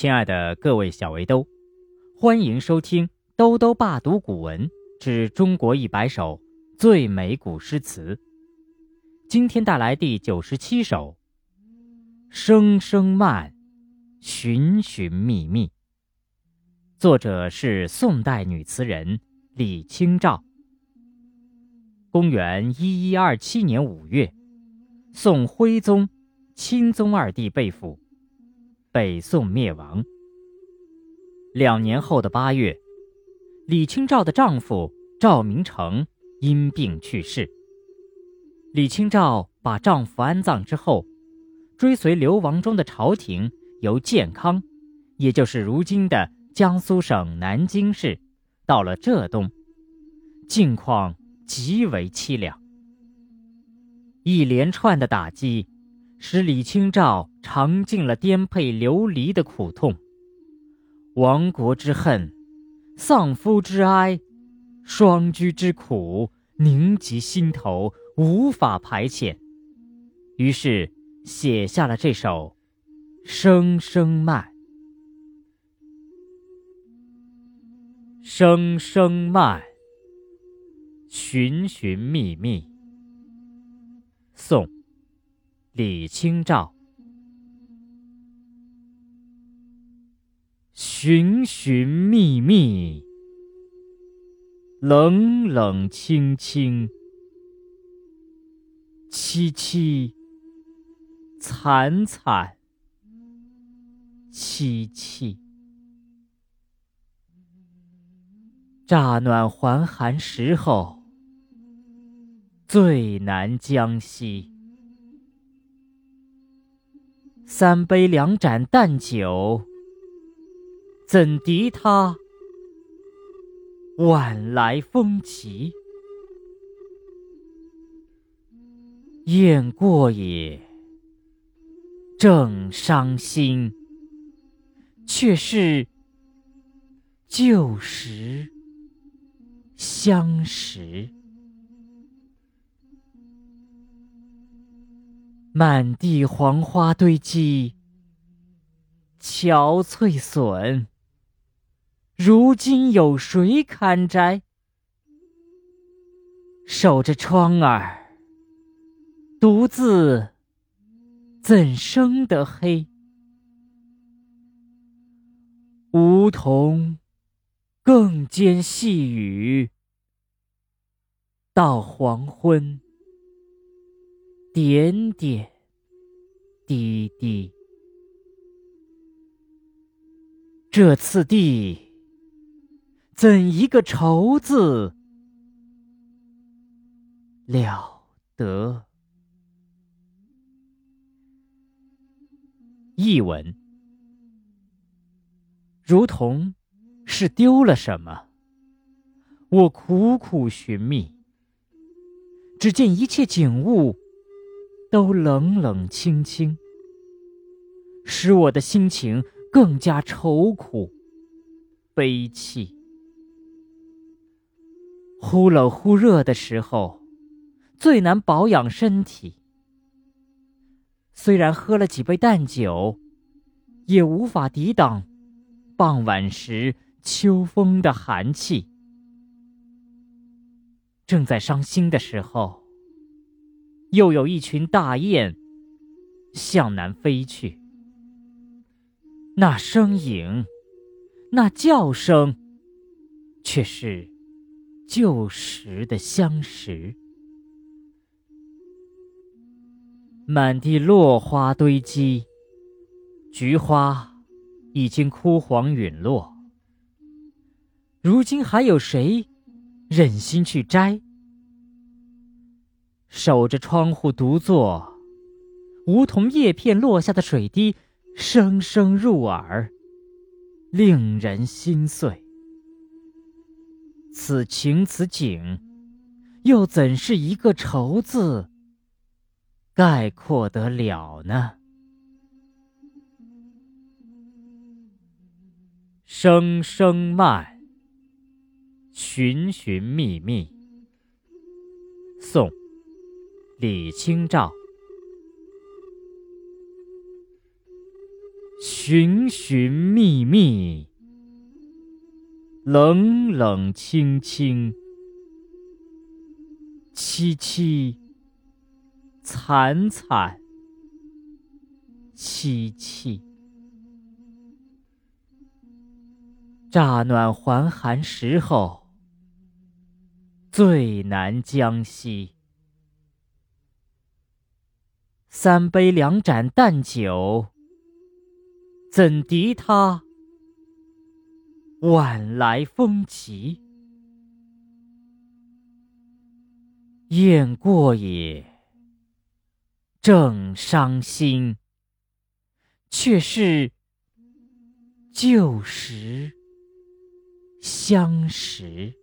亲爱的各位小围兜，欢迎收听《兜兜爸读古文之中国一百首最美古诗词》。今天带来第九十七首《声声慢，寻寻觅觅》，作者是宋代女词人李清照。公元一一二七年五月，宋徽宗、钦宗二帝被俘。北宋灭亡。两年后的八月，李清照的丈夫赵明诚因病去世。李清照把丈夫安葬之后，追随流亡中的朝廷，由建康，也就是如今的江苏省南京市，到了浙东，境况极为凄凉。一连串的打击。使李清照尝尽了颠沛流离的苦痛，亡国之恨，丧夫之哀，双居之苦凝集心头，无法排遣，于是写下了这首《声声慢》。声声慢，寻寻觅觅。宋。李清照，寻寻觅觅，冷冷清清，凄凄惨惨戚戚。乍暖还寒时候，最难将息。三杯两盏淡酒，怎敌他晚来风急？雁过也，正伤心，却是旧时相识。满地黄花堆积，憔悴损。如今有谁堪摘？守着窗儿，独自怎生得黑？梧桐更兼细雨，到黄昏。点点滴滴，这次第，怎一个愁字了得！译文：如同是丢了什么，我苦苦寻觅，只见一切景物。都冷冷清清，使我的心情更加愁苦、悲戚。忽冷忽热的时候，最难保养身体。虽然喝了几杯淡酒，也无法抵挡傍晚时秋风的寒气。正在伤心的时候。又有一群大雁向南飞去，那声影，那叫声，却是旧时的相识。满地落花堆积，菊花已经枯黄陨落。如今还有谁忍心去摘？守着窗户独坐，梧桐叶片落下的水滴，声声入耳，令人心碎。此情此景，又怎是一个愁字概括得了呢？声声慢，寻寻觅觅。宋。李清照。寻寻觅觅，冷冷清清，凄凄惨惨戚戚。乍暖还寒时候，最难将息。三杯两盏淡酒，怎敌他晚来风急？雁过也，正伤心，却是旧时相识。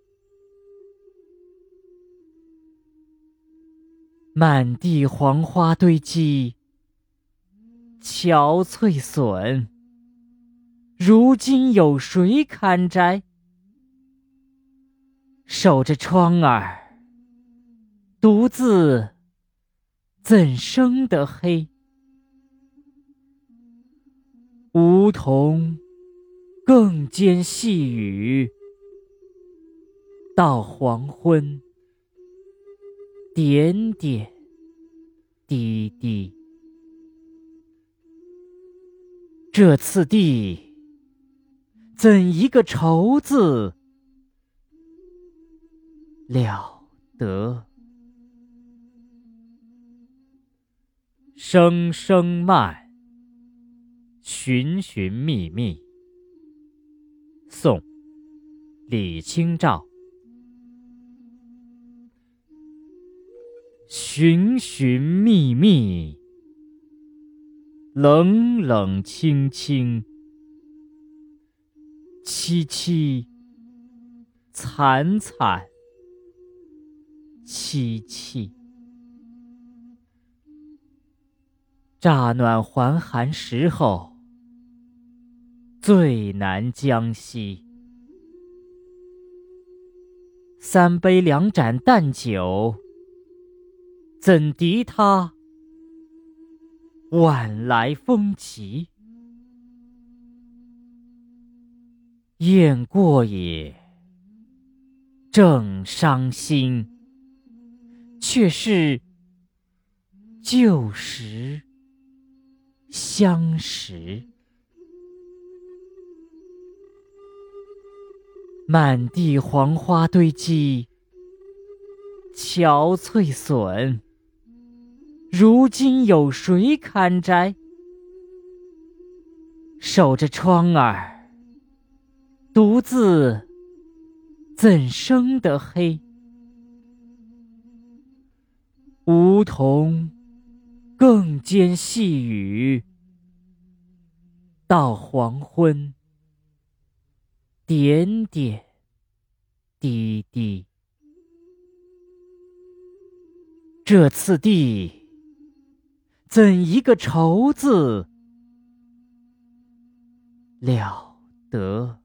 满地黄花堆积，憔悴损。如今有谁堪摘？守着窗儿，独自怎生得黑？梧桐更兼细雨，到黄昏。点点滴滴，这次第，怎一个愁字了得！声声慢，寻寻觅觅。宋·李清照。寻寻觅觅，冷冷清清，凄凄惨惨戚戚。乍暖还寒时候，最难将息。三杯两盏淡酒。怎敌他晚来风急？雁过也，正伤心，却是旧时相识。满地黄花堆积，憔悴损。如今有谁堪摘？守着窗儿，独自怎生得黑？梧桐更兼细雨，到黄昏，点点滴滴。这次第。怎一个愁字了得！